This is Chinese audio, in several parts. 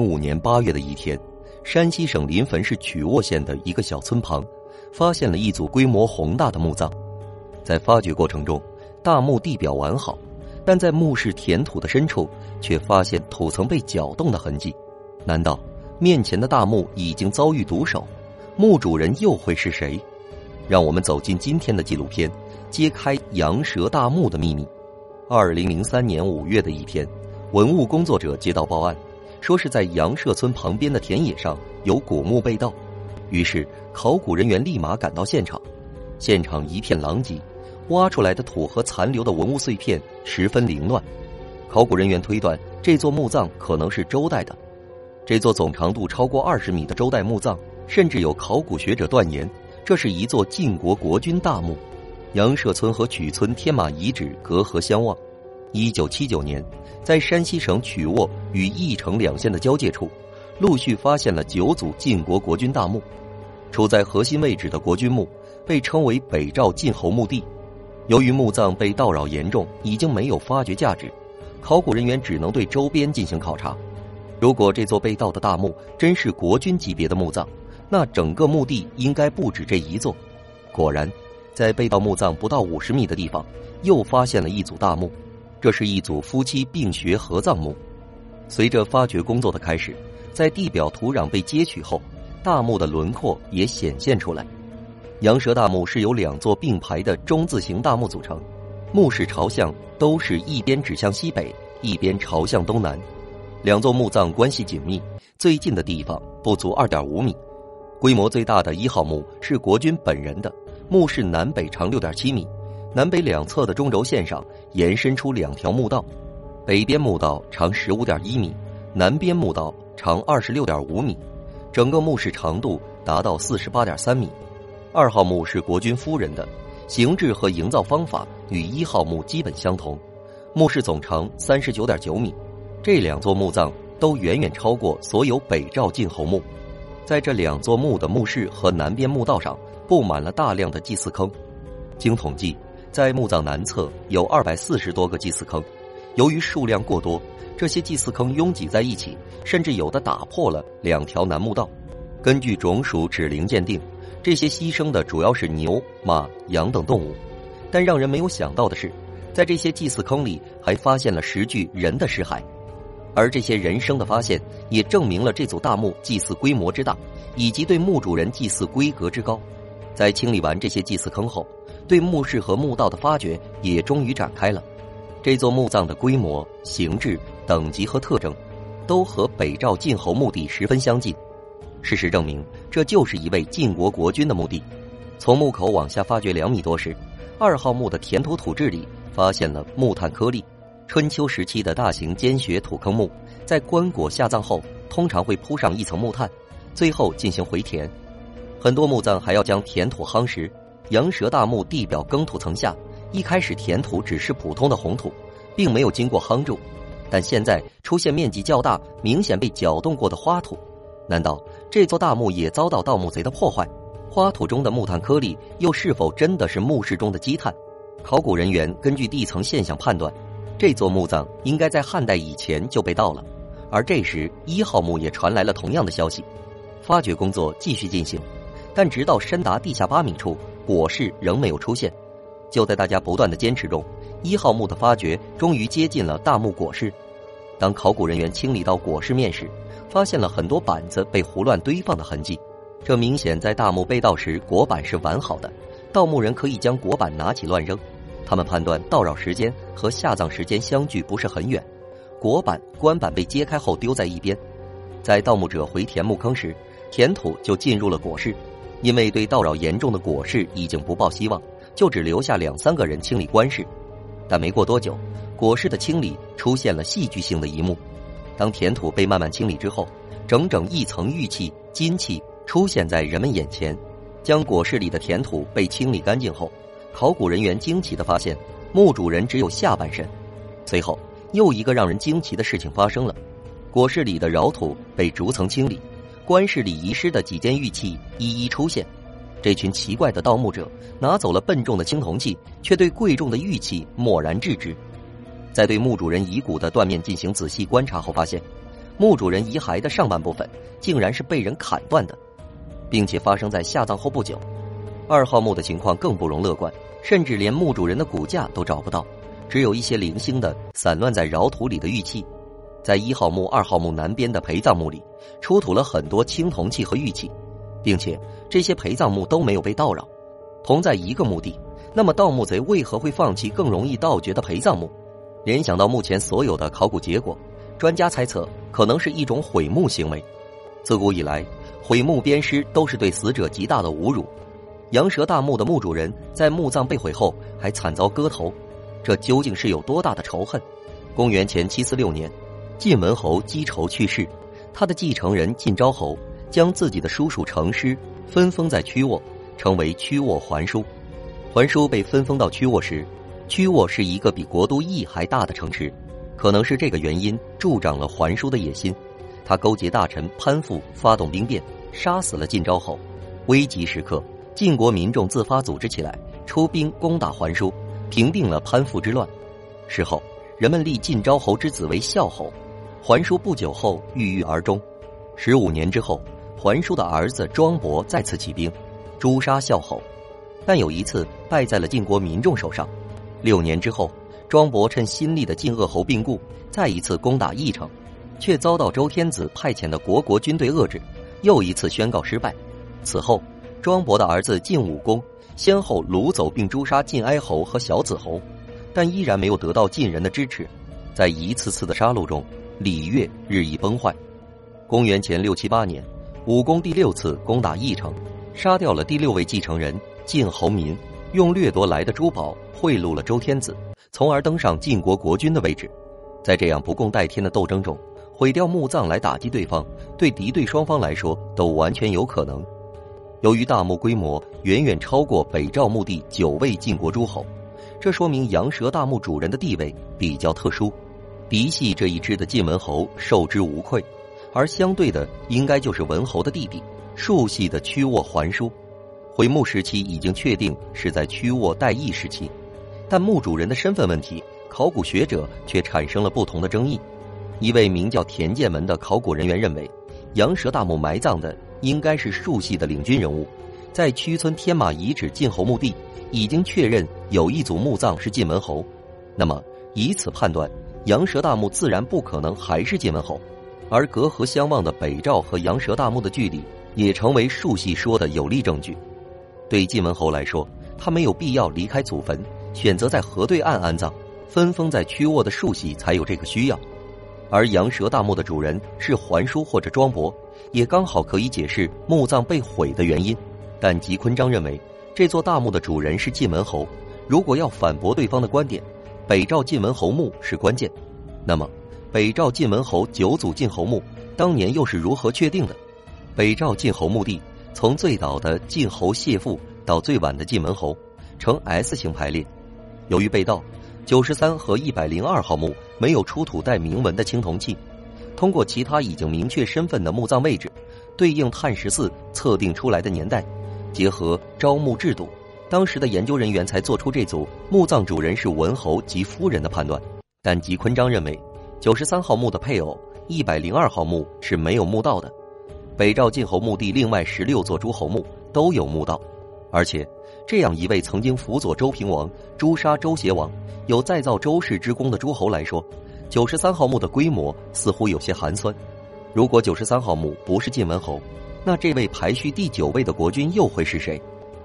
五年八月的一天，山西省临汾市曲沃县的一个小村旁，发现了一组规模宏大的墓葬。在发掘过程中，大墓地表完好，但在墓室填土的深处，却发现土层被搅动的痕迹。难道面前的大墓已经遭遇毒手？墓主人又会是谁？让我们走进今天的纪录片，揭开羊舌大墓的秘密。二零零三年五月的一天，文物工作者接到报案。说是在杨社村旁边的田野上有古墓被盗，于是考古人员立马赶到现场。现场一片狼藉，挖出来的土和残留的文物碎片十分凌乱。考古人员推断这座墓葬可能是周代的。这座总长度超过二十米的周代墓葬，甚至有考古学者断言，这是一座晋国国君大墓。杨社村和曲村天马遗址隔河相望。一九七九年，在山西省曲沃与翼城两县的交界处，陆续发现了九组晋国国君大墓。处在核心位置的国君墓被称为北赵晋侯墓地。由于墓葬被盗扰严重，已经没有发掘价值，考古人员只能对周边进行考察。如果这座被盗的大墓真是国君级别的墓葬，那整个墓地应该不止这一座。果然，在被盗墓葬不到五十米的地方，又发现了一组大墓。这是一组夫妻并穴合葬墓。随着发掘工作的开始，在地表土壤被揭取后，大墓的轮廓也显现出来。羊舌大墓是由两座并排的中字形大墓组成，墓室朝向都是一边指向西北，一边朝向东南。两座墓葬关系紧密，最近的地方不足二点五米。规模最大的一号墓是国君本人的，墓室南北长六点七米。南北两侧的中轴线上延伸出两条墓道，北边墓道长十五点一米，南边墓道长二十六点五米，整个墓室长度达到四十八点三米。二号墓是国君夫人的，形制和营造方法与一号墓基本相同，墓室总长三十九点九米。这两座墓葬都远远超过所有北赵晋侯墓，在这两座墓的墓室和南边墓道上布满了大量的祭祀坑，经统计。在墓葬南侧有二百四十多个祭祀坑，由于数量过多，这些祭祀坑拥挤在一起，甚至有的打破了两条南墓道。根据种属指陵鉴定，这些牺牲的主要是牛、马、羊等动物。但让人没有想到的是，在这些祭祀坑里还发现了十具人的尸骸，而这些人生的发现也证明了这组大墓祭祀规模之大，以及对墓主人祭祀规格之高。在清理完这些祭祀坑后。对墓室和墓道的发掘也终于展开了。这座墓葬的规模、形制、等级和特征，都和北赵晋侯墓地十分相近。事实证明，这就是一位晋国国君的墓地。从墓口往下发掘两米多时，二号墓的填土土质里发现了木炭颗粒。春秋时期的大型尖穴土坑墓，在棺椁下葬后，通常会铺上一层木炭，最后进行回填。很多墓葬还要将填土夯实。羊舌大墓地表耕土层下，一开始填土只是普通的红土，并没有经过夯筑，但现在出现面积较大、明显被搅动过的花土，难道这座大墓也遭到盗墓贼的破坏？花土中的木炭颗粒又是否真的是墓室中的积碳？考古人员根据地层现象判断，这座墓葬应该在汉代以前就被盗了。而这时一号墓也传来了同样的消息，发掘工作继续进行，但直到深达地下八米处。椁室仍没有出现，就在大家不断的坚持中，一号墓的发掘终于接近了大墓椁室。当考古人员清理到椁室面时，发现了很多板子被胡乱堆放的痕迹，这明显在大墓被盗时椁板是完好的，盗墓人可以将椁板拿起乱扔。他们判断盗扰时间和下葬时间相距不是很远，椁板棺板被揭开后丢在一边，在盗墓者回填墓坑时，填土就进入了椁室。因为对盗扰严重的椁室已经不抱希望，就只留下两三个人清理棺室。但没过多久，椁室的清理出现了戏剧性的一幕。当填土被慢慢清理之后，整整一层玉器、金器出现在人们眼前。将椁室里的填土被清理干净后，考古人员惊奇地发现，墓主人只有下半身。随后，又一个让人惊奇的事情发生了：椁室里的扰土被逐层清理。棺室里遗失的几件玉器一一出现，这群奇怪的盗墓者拿走了笨重的青铜器，却对贵重的玉器漠然置之。在对墓主人遗骨的断面进行仔细观察后，发现墓主人遗骸的上半部分竟然是被人砍断的，并且发生在下葬后不久。二号墓的情况更不容乐观，甚至连墓主人的骨架都找不到，只有一些零星的散乱在窑土里的玉器。在一号墓、二号墓南边的陪葬墓里，出土了很多青铜器和玉器，并且这些陪葬墓都没有被盗扰。同在一个墓地，那么盗墓贼为何会放弃更容易盗掘的陪葬墓？联想到目前所有的考古结果，专家猜测可能是一种毁墓行为。自古以来，毁墓鞭尸都是对死者极大的侮辱。羊舌大墓的墓主人在墓葬被毁后还惨遭割头，这究竟是有多大的仇恨？公元前七四六年，晋文侯姬仇去世，他的继承人晋昭侯将自己的叔叔成师分封在曲沃。成为曲沃桓叔，桓叔被分封到曲沃时，曲沃是一个比国都邑还大的城池，可能是这个原因助长了桓叔的野心，他勾结大臣潘父发动兵变，杀死了晋昭侯。危急时刻，晋国民众自发组织起来，出兵攻打桓叔，平定了潘父之乱。事后，人们立晋昭侯之子为孝侯。桓叔不久后郁郁而终。十五年之后，桓叔的儿子庄伯再次起兵。诛杀孝侯，但有一次败在了晋国民众手上。六年之后，庄伯趁新立的晋鄂侯病故，再一次攻打义城，却遭到周天子派遣的国国军队遏制，又一次宣告失败。此后，庄伯的儿子晋武公先后掳走并诛杀晋哀侯和小子侯，但依然没有得到晋人的支持。在一次次的杀戮中，礼乐日益崩坏。公元前六七八年，武公第六次攻打义城。杀掉了第六位继承人晋侯民，用掠夺来的珠宝贿赂了周天子，从而登上晋国国君的位置。在这样不共戴天的斗争中，毁掉墓葬来打击对方，对敌对双方来说都完全有可能。由于大墓规模远远超过北赵墓地九位晋国诸侯，这说明羊舌大墓主人的地位比较特殊。嫡系这一支的晋文侯受之无愧，而相对的应该就是文侯的弟弟。庶系的屈沃桓叔，回墓时期已经确定是在屈沃代邑时期，但墓主人的身份问题，考古学者却产生了不同的争议。一位名叫田建文的考古人员认为，羊舌大墓埋葬的应该是庶系的领军人物，在屈村天马遗址晋侯墓地已经确认有一组墓葬是晋文侯，那么以此判断，羊舌大墓自然不可能还是晋文侯，而隔河相望的北赵和羊舌大墓的距离。也成为树系说的有力证据。对晋文侯来说，他没有必要离开祖坟，选择在河对岸安葬，分封在曲沃的树系才有这个需要。而羊舌大墓的主人是桓叔或者庄伯，也刚好可以解释墓葬被毁的原因。但吉坤章认为，这座大墓的主人是晋文侯。如果要反驳对方的观点，北赵晋文侯墓是关键。那么，北赵晋文侯九祖晋侯墓当年又是如何确定的？北赵晋侯墓地从最早的晋侯谢父到最晚的晋文侯，呈 S 型排列。由于被盗，九十三和一百零二号墓没有出土带铭文的青铜器。通过其他已经明确身份的墓葬位置，对应碳十四测定出来的年代，结合招募制度，当时的研究人员才做出这组墓葬主人是文侯及夫人的判断。但吉坤章认为，九十三号墓的配偶一百零二号墓是没有墓道的。北赵晋侯墓地另外十六座诸侯墓都有墓道，而且这样一位曾经辅佐周平王诛杀周邪王、有再造周氏之功的诸侯来说，九十三号墓的规模似乎有些寒酸。如果九十三号墓不是晋文侯，那这位排序第九位的国君又会是谁？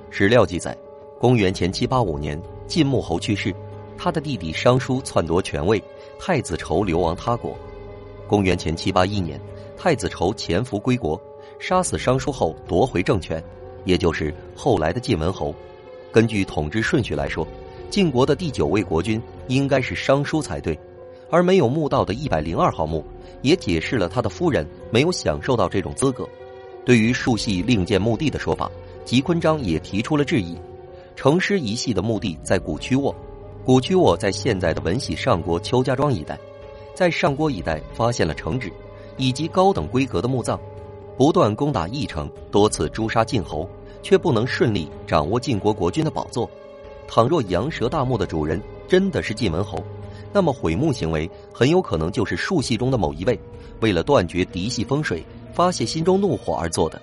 史料记载，公元前七八五年，晋穆侯去世，他的弟弟商叔篡夺权位，太子仇流亡他国。公元前七八一年。太子仇潜伏归国，杀死商叔后夺回政权，也就是后来的晋文侯。根据统治顺序来说，晋国的第九位国君应该是商叔才对，而没有墓道的一百零二号墓，也解释了他的夫人没有享受到这种资格。对于树系另建墓地的说法，吉坤章也提出了质疑。成师一系的墓地在古曲沃，古曲沃在现在的文喜上国邱家庄一带，在上郭一带发现了城址。以及高等规格的墓葬，不断攻打义城，多次诛杀晋侯，却不能顺利掌握晋国国君的宝座。倘若羊舌大墓的主人真的是晋文侯，那么毁墓行为很有可能就是树系中的某一位，为了断绝嫡系风水、发泄心中怒火而做的。